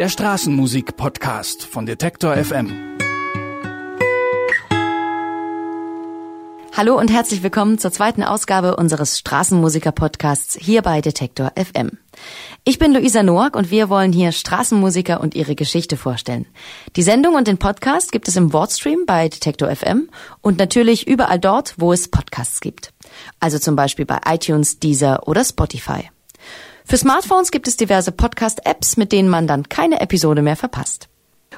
Der Straßenmusik-Podcast von Detektor FM. Hallo und herzlich willkommen zur zweiten Ausgabe unseres Straßenmusiker-Podcasts hier bei Detektor FM. Ich bin Luisa Noack und wir wollen hier Straßenmusiker und ihre Geschichte vorstellen. Die Sendung und den Podcast gibt es im Wordstream bei Detektor FM und natürlich überall dort, wo es Podcasts gibt. Also zum Beispiel bei iTunes, Deezer oder Spotify. Für Smartphones gibt es diverse Podcast-Apps, mit denen man dann keine Episode mehr verpasst.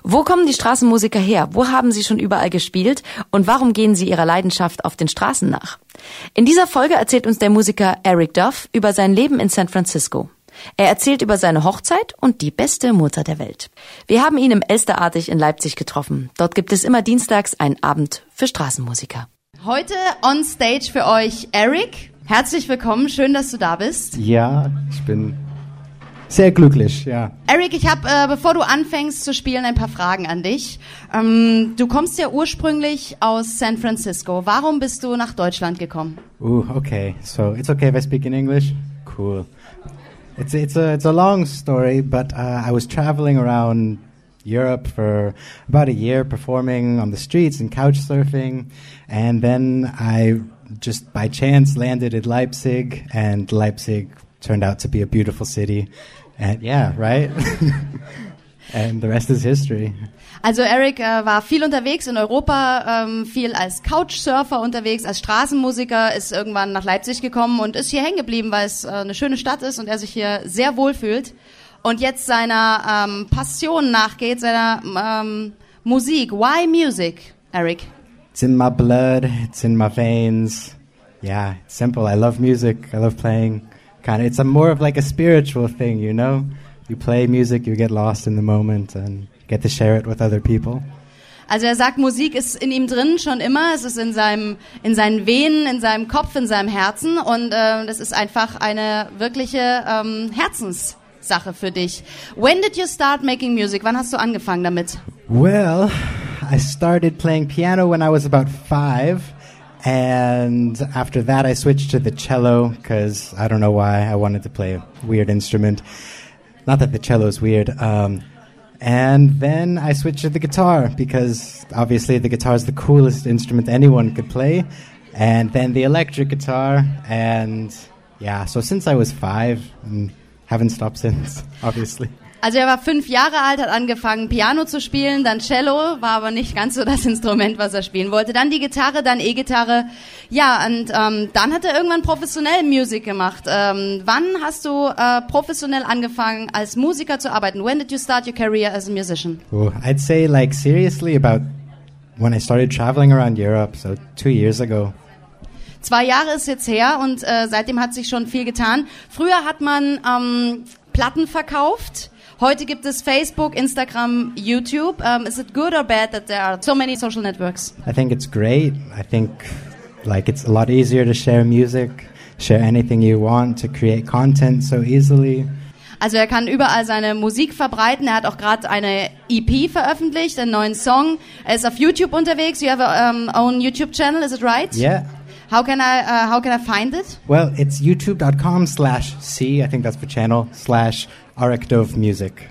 Wo kommen die Straßenmusiker her? Wo haben sie schon überall gespielt? Und warum gehen sie ihrer Leidenschaft auf den Straßen nach? In dieser Folge erzählt uns der Musiker Eric Duff über sein Leben in San Francisco. Er erzählt über seine Hochzeit und die beste Mutter der Welt. Wir haben ihn im Elsterartig in Leipzig getroffen. Dort gibt es immer dienstags einen Abend für Straßenmusiker. Heute on stage für euch Eric. Herzlich willkommen, schön, dass du da bist. Ja, ich bin sehr glücklich, ja. Eric, ich habe, äh, bevor du anfängst zu spielen, ein paar Fragen an dich. Ähm, du kommst ja ursprünglich aus San Francisco. Warum bist du nach Deutschland gekommen? Uh, okay. So it's okay if I speak in English. Cool. It's it's a it's a long story, but uh, I was traveling around Europe for about a year, performing on the streets and couch surfing, and then I just by chance landed in Leipzig, and Leipzig turned out to be a beautiful city. And yeah, right? and the rest is history. Also Eric äh, war viel unterwegs in Europa, ähm, viel als Couchsurfer unterwegs, als Straßenmusiker, ist irgendwann nach Leipzig gekommen und ist hier hängen geblieben, weil es äh, eine schöne Stadt ist und er sich hier sehr wohl fühlt und jetzt seiner ähm, Passion nachgeht, seiner ähm, Musik. Why music, Eric? It's in my blood. It's in my veins. Yeah, it's simple. I love music. I love playing. Kind of, it's a more of like a spiritual thing, you know. You play music, you get lost in the moment, and get to share it with other people. Also er sagt, Musik ist in ihm drin schon immer. Es ist in seinem, in seinen Venen, in seinem Kopf, in seinem Herzen und äh, das ist einfach eine wirkliche ähm, Herzenssache für dich. When did you start making music? Wann hast du angefangen damit? Well, I started playing piano when I was about five. And after that, I switched to the cello because I don't know why I wanted to play a weird instrument. Not that the cello is weird. Um, and then I switched to the guitar because obviously the guitar is the coolest instrument anyone could play. And then the electric guitar. And yeah, so since I was five, and haven't stopped since, obviously. Also er war fünf Jahre alt, hat angefangen Piano zu spielen, dann Cello, war aber nicht ganz so das Instrument, was er spielen wollte. Dann die Gitarre, dann E-Gitarre. Ja, und ähm, dann hat er irgendwann professionell Musik gemacht. Ähm, wann hast du äh, professionell angefangen, als Musiker zu arbeiten? When did you start your career as a musician? Oh, I'd say like seriously about when I started traveling around Europe, so two years ago. Zwei Jahre ist jetzt her und äh, seitdem hat sich schon viel getan. Früher hat man ähm, Platten verkauft Heute gibt es Facebook, Instagram, YouTube. Um, is it good or bad that there are so many social networks? I think it's great. I think like it's a lot easier to share music, share anything you want, to create content so easily. Also er kann überall seine Musik verbreiten. Er hat auch gerade eine EP veröffentlicht, einen neuen Song. Er ist auf YouTube unterwegs. You have a um, own YouTube channel, is it right? Yeah. How can I uh, how can I find it? Well, it's youtube.com slash C, I think that's the channel, slash Arekdov Music.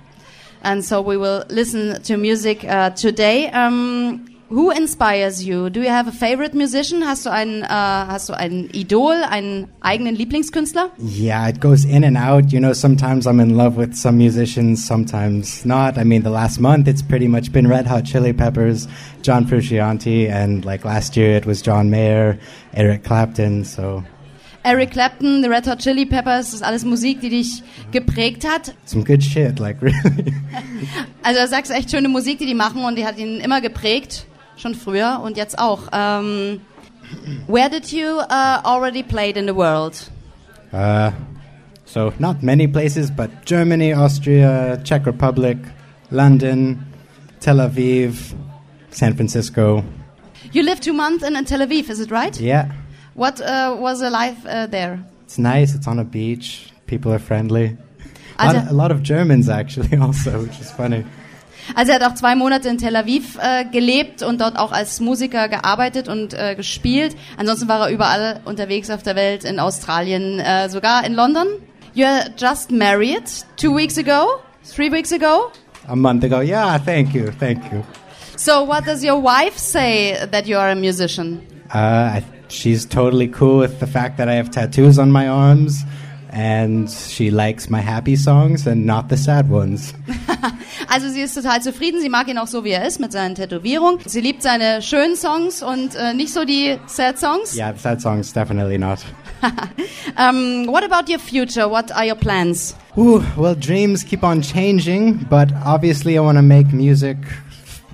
And so we will listen to music uh, today. Um, who inspires you? Do you have a favorite musician? Hast du einen, uh, hast du ein Idol, einen eigenen Lieblingskünstler? Yeah, it goes in and out. You know, sometimes I'm in love with some musicians, sometimes not. I mean, the last month it's pretty much been Red Hot Chili Peppers, John Frusciante, and like last year it was John Mayer, Eric Clapton. So Eric Clapton, The Red Hot Chili Peppers, das ist alles Musik, die dich geprägt hat. Some good shit, like really. Also du sagst echt schöne Musik, die die machen und die hat ihn immer geprägt, schon früher und jetzt auch. Um, where did you uh, already played in the world? Uh, so not many places, but Germany, Austria, Czech Republic, London, Tel Aviv, San Francisco. You lived two months in, in Tel Aviv, is it right? Yeah. What uh, was the life uh, there? It's nice. It's on a beach. People are friendly. A lot, a lot of Germans actually also, which is funny. Also er hat auch zwei Monate in Tel Aviv äh, gelebt und dort auch als Musiker gearbeitet und äh, gespielt. Ansonsten war er überall unterwegs auf der Welt, in Australien, äh, sogar in London. You're just married two weeks ago, three weeks ago. a month ago. Yeah, thank you, thank you. So, what does your wife say that you are a musician? Uh, I, she's totally cool with the fact that I have tattoos on my arms, and she likes my happy songs and not the sad ones. Also sie ist total zufrieden, sie mag ihn auch so, wie er ist, mit seinen Tätowierungen. Sie liebt seine schönen Songs und äh, nicht so die sad songs. Yeah, sad songs definitely not. um, what about your future? What are your plans? Ooh, well, dreams keep on changing, but obviously I want to make music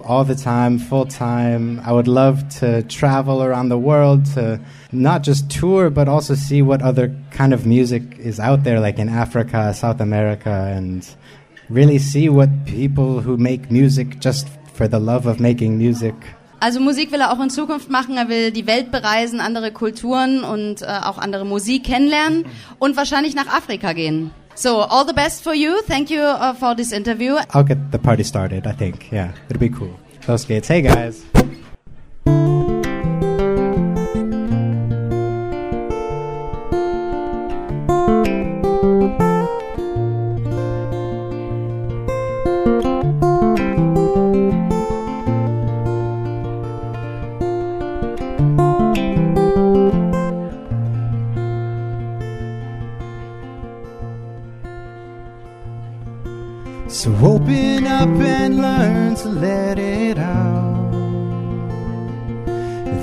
all the time, full time. I would love to travel around the world to not just tour, but also see what other kind of music is out there, like in Africa, South America, and really see what people who make music just for the love of making music. Also Musik will er auch in Zukunft machen. Er will die Welt bereisen, andere Kulturen und äh, auch andere Musik kennenlernen und wahrscheinlich nach Afrika gehen. So, all the best for you. Thank you uh, for this interview. I'll get the party started, I think. Yeah, it'll be cool. Los geht's. Hey, guys.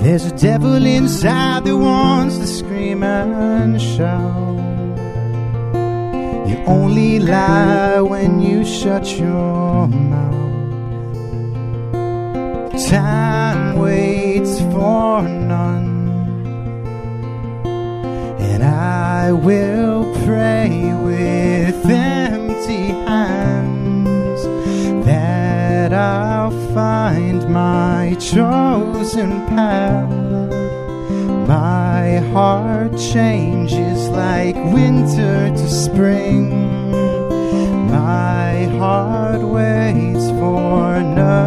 There's a devil inside that wants to scream and shout. You only lie when you shut your mouth. Time waits for none. And I will pray with empty hands I'll find my chosen path. My heart changes like winter to spring. My heart waits for nothing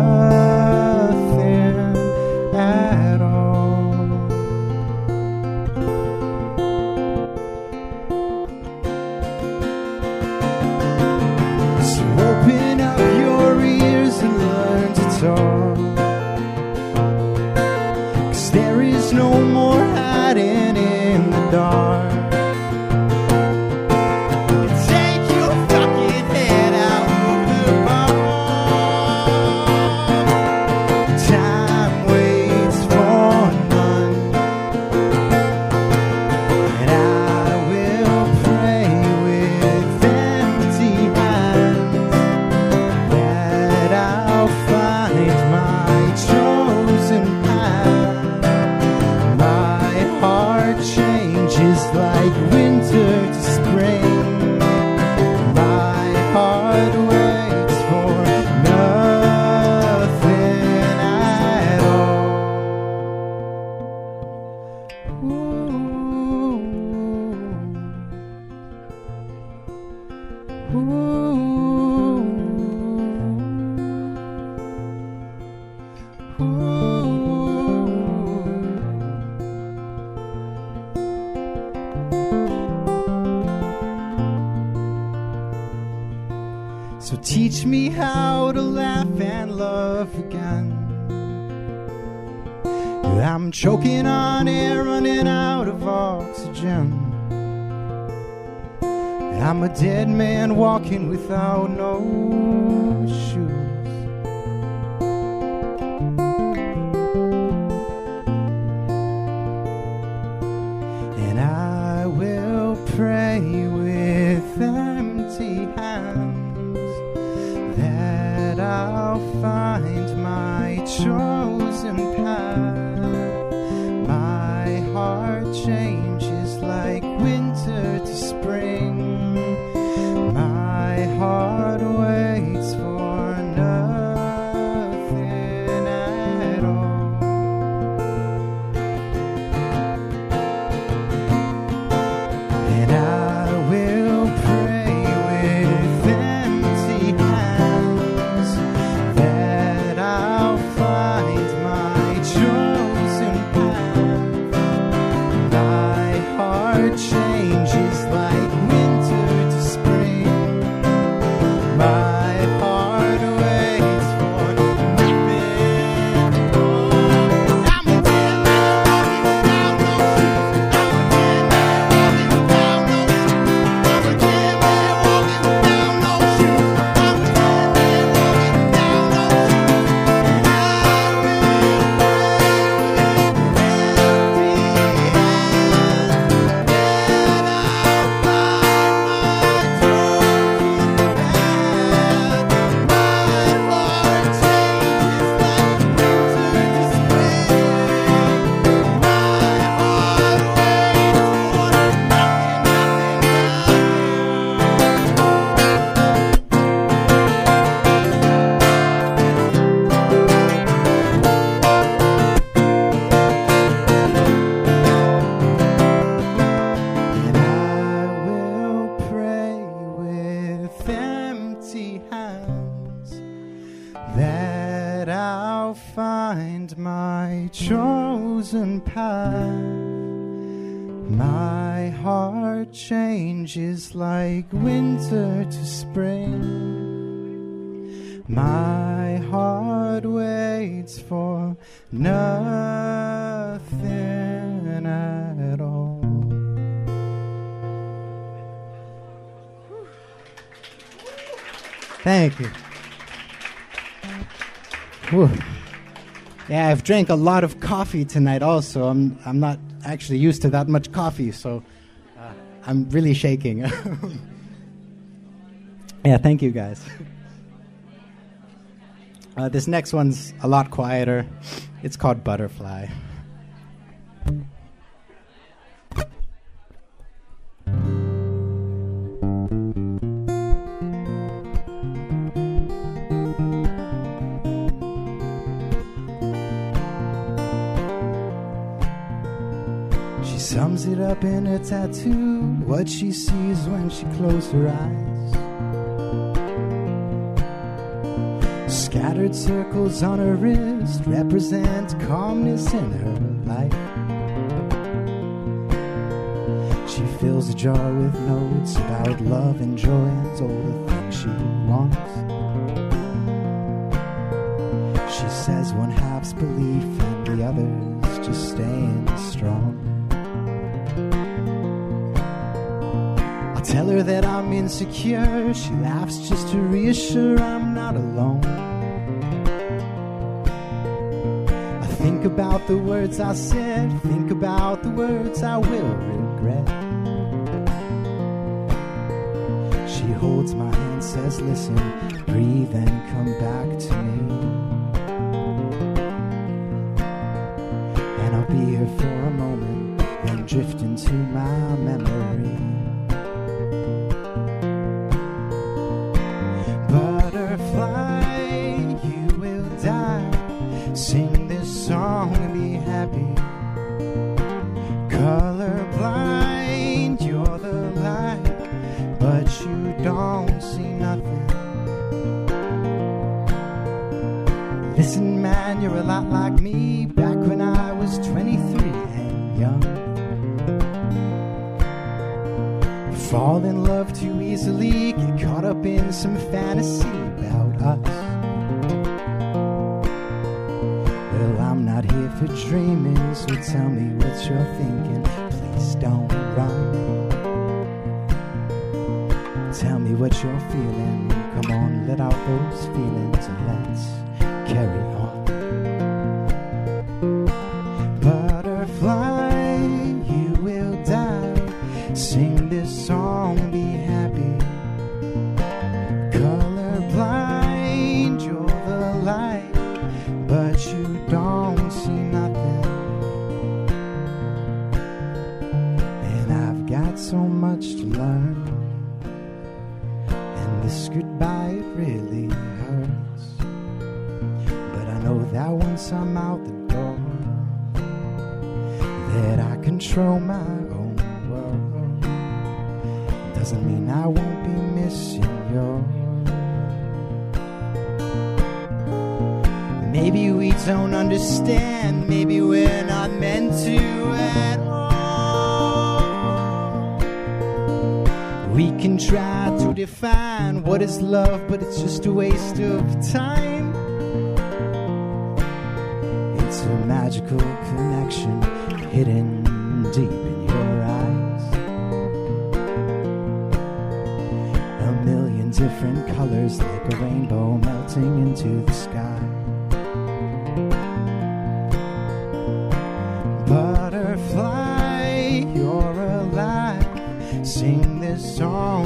me how to laugh and love again. I'm choking on air, running out of oxygen. I'm a dead man walking without no shoes. Find my chosen I'll find my chosen path. My heart changes like winter to spring. My heart waits for nothing at all. Thank you. Whew. Yeah, I've drank a lot of coffee tonight. Also, I'm I'm not actually used to that much coffee, so uh, I'm really shaking. yeah, thank you guys. Uh, this next one's a lot quieter. It's called Butterfly. Up in her tattoo, what she sees when she closes her eyes. Scattered circles on her wrist represent calmness in her life. She fills a jar with notes about love and joy and all the things she wants. She says one half's belief and the other's just staying strong. Tell her that I'm insecure. She laughs just to reassure I'm not alone. I think about the words I said, think about the words I will regret. She holds my hand, says, Listen, breathe and come back to me. And I'll be here for a moment, then drift into my memory. Easily, get caught up in some fantasy about us. Well, I'm not here for dreaming, so tell me what you're thinking. Please don't run. Tell me what you're feeling. Come on, let out those feelings and let's carry on. That I control my own world. Doesn't mean I won't be missing yours. Maybe we don't understand, maybe we're not meant to at all. We can try to define what is love, but it's just a waste of time. It's a magical connection hidden deep in your eyes. A million different colors like a rainbow melting into the sky. Butterfly, you're alive. Sing this song,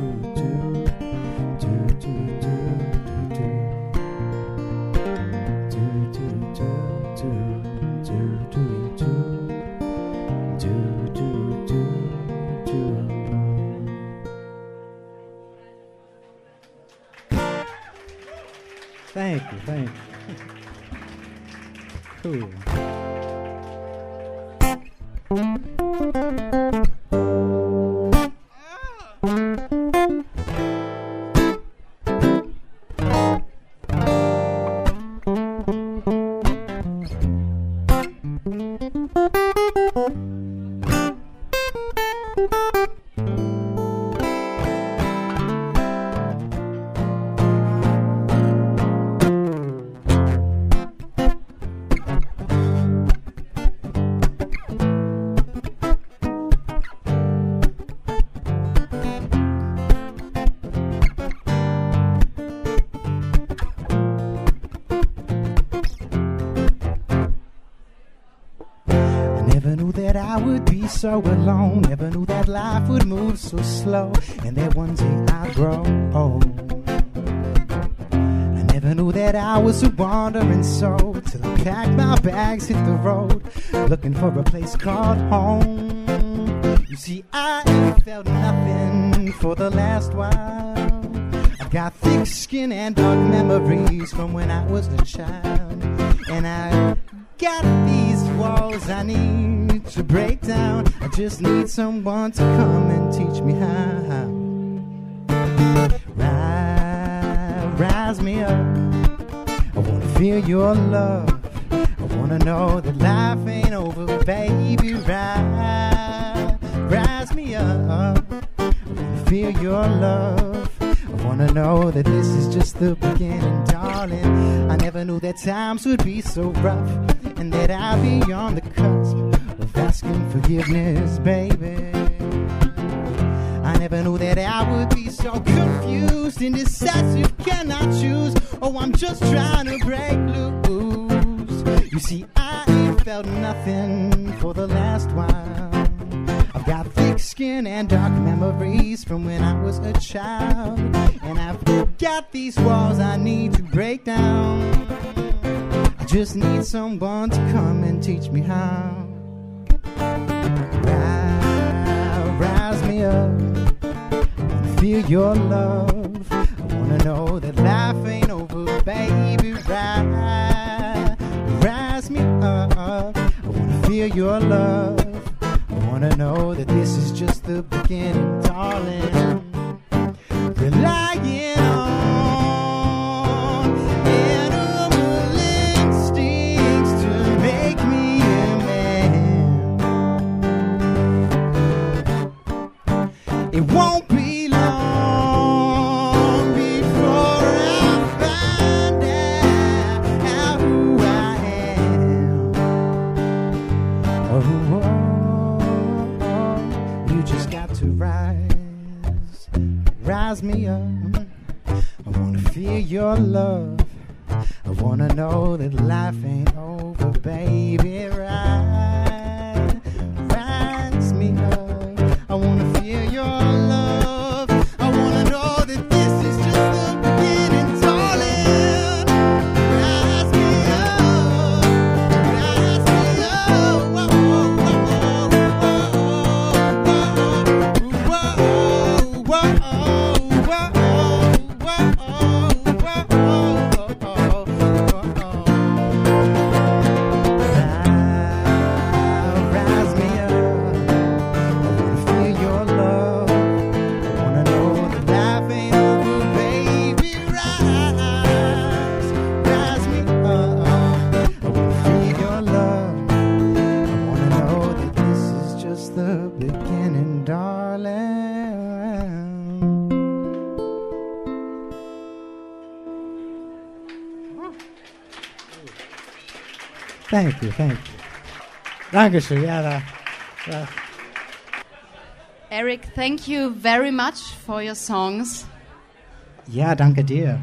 Thank so alone. Never knew that life would move so slow, and that one day I'd grow old. I never knew that I was a wandering soul till I packed my bags, hit the road, looking for a place called home. You see, I felt nothing for the last while. I've got thick skin and dark memories from when I was a child, and I got these walls I need to break down. I just need someone to come and teach me how. Rise, rise me up. I wanna feel your love. I wanna know that life ain't over, baby. Rise, rise me up. I wanna feel your love. I wanna know that this is just the beginning, darling. I never knew that times would be so rough, and that I'd be on the cusp asking forgiveness, baby. I never knew that I would be so confused, indecisive, cannot choose. Oh, I'm just trying to break loose. You see, I ain't felt nothing for the last while. I've got thick skin and dark memories from when I was a child. And I've got these walls I need to break down. I just need someone to come and teach me how. Rise, rise me up. I wanna feel your love. I wanna know that life ain't over, baby. Rise, rise me up. I wanna feel your love. I wanna know that this is just the beginning, darling. Thank you, thank you. Dankeschön, ja, Eric, thank you very much for your songs. Yeah, danke dir.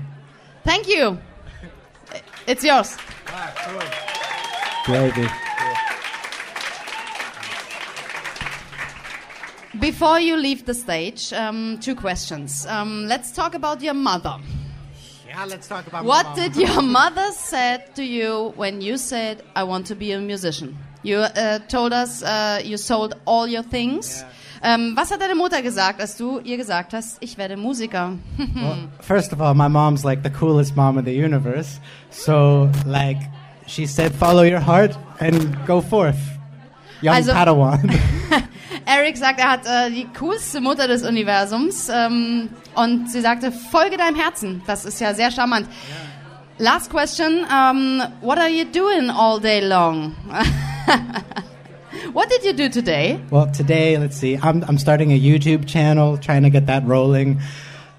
Thank you. It's yours. Before you leave the stage, um, two questions. Um, let's talk about your mother. Yeah, let's talk about What did your mother said to you when you said, "I want to be a musician"? You uh, told us uh, you sold all your things. Ähm, was hat deine Mutter gesagt, als du ihr gesagt hast, ich werde Musiker? Well, first of all, my mom's like the coolest mom in the universe. So, like, she said, follow your heart and go forth. Young Also- Padawan. Eric sagt, er hat äh, die coolste Mutter des Universums ähm, und sie sagte, folge deinem Herzen. Das ist ja sehr charmant. Last question, um, what are you doing all day long? what did you do today? well, today, let's see, I'm, I'm starting a YouTube channel, trying to get that rolling.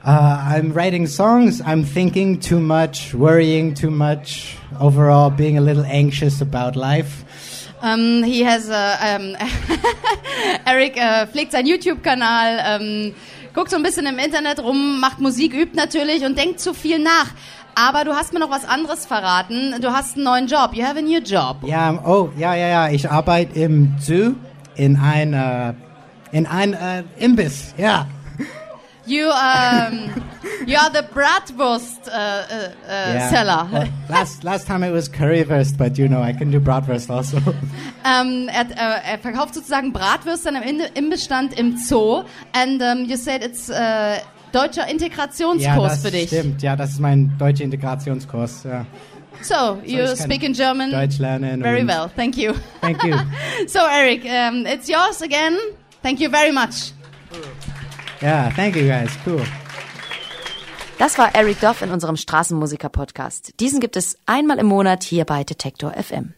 Uh, I'm writing songs. I'm thinking too much, worrying too much, overall being a little anxious about life. Um, he has a, um, Eric äh, pflegt seinen YouTube-Kanal, ähm, guckt so ein bisschen im Internet rum, macht Musik, übt natürlich und denkt zu viel nach. Aber du hast mir noch was anderes verraten. Du hast einen neuen Job. You have a new job. Ja, oh, ja, ja, ja. Ich arbeite im Zoo in ein, äh, in ein äh, Imbiss. Ja. You um, you are the Bratwurst uh, uh, uh, Yeah. seller. Well, last last time it was currywurst, but you know I can do bratwurst also. um, er, er verkauft sozusagen Bratwürste im Imbestand im Zoo. And um, you said it's äh, deutscher ja, Integrationskurs das für dich. stimmt. Ja, das ist mein deutscher Integrationskurs. Ja. So, you speak in German very well. Thank you. Thank you. so, Eric, um, it's yours again. Thank you very much. Yeah, thank you guys. Cool. Das war Eric Doff in unserem Straßenmusiker-Podcast. Diesen gibt es einmal im Monat hier bei Detektor FM.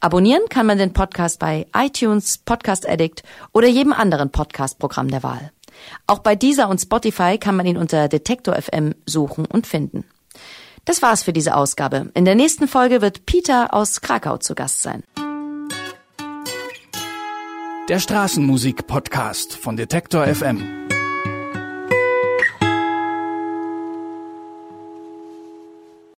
Abonnieren kann man den Podcast bei iTunes, Podcast Addict oder jedem anderen Podcast-Programm der Wahl. Auch bei dieser und Spotify kann man ihn unter Detektor FM suchen und finden. Das war's für diese Ausgabe. In der nächsten Folge wird Peter aus Krakau zu Gast sein. Der Straßenmusik-Podcast von Detektor FM.